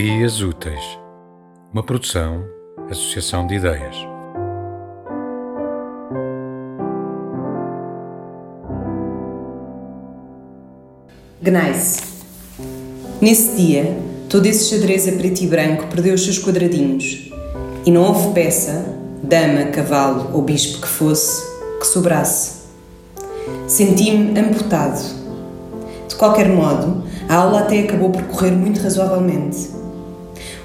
Ideias Úteis, uma produção, associação de ideias. Gneiss. Nesse dia, todo esse xadrez a preto e branco perdeu os seus quadradinhos, e não houve peça, dama, cavalo ou bispo que fosse, que sobrasse. Senti-me amputado. De qualquer modo, a aula até acabou por correr muito razoavelmente.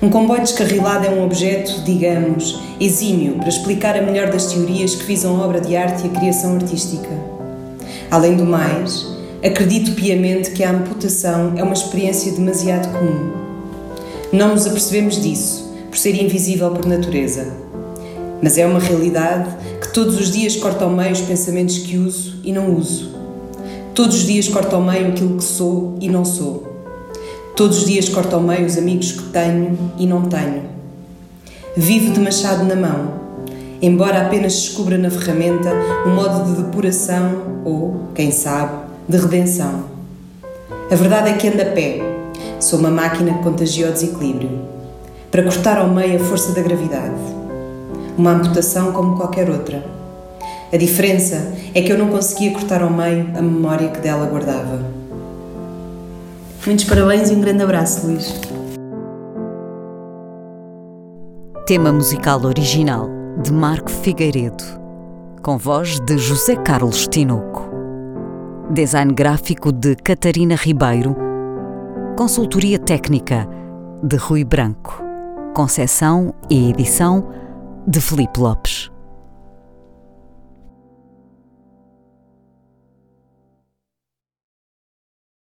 Um comboio descarrilado é um objeto, digamos, exímio para explicar a melhor das teorias que visam a obra de arte e a criação artística. Além do mais, acredito piamente que a amputação é uma experiência demasiado comum. Não nos apercebemos disso, por ser invisível por natureza. Mas é uma realidade que todos os dias corta ao meio os pensamentos que uso e não uso Todos os dias corto ao meio aquilo que sou e não sou. Todos os dias corto ao meio os amigos que tenho e não tenho. Vivo de machado na mão, embora apenas descubra na ferramenta um modo de depuração ou, quem sabe, de redenção. A verdade é que ando a pé. Sou uma máquina que contagia o desequilíbrio. Para cortar ao meio a força da gravidade. Uma amputação como qualquer outra a diferença é que eu não conseguia cortar ao meio a memória que dela guardava. Muitos parabéns e um grande abraço, Luís. Tema musical original de Marco Figueiredo, com voz de José Carlos Tinoco. Design gráfico de Catarina Ribeiro. Consultoria técnica de Rui Branco. Concessão e edição de Felipe Lopes.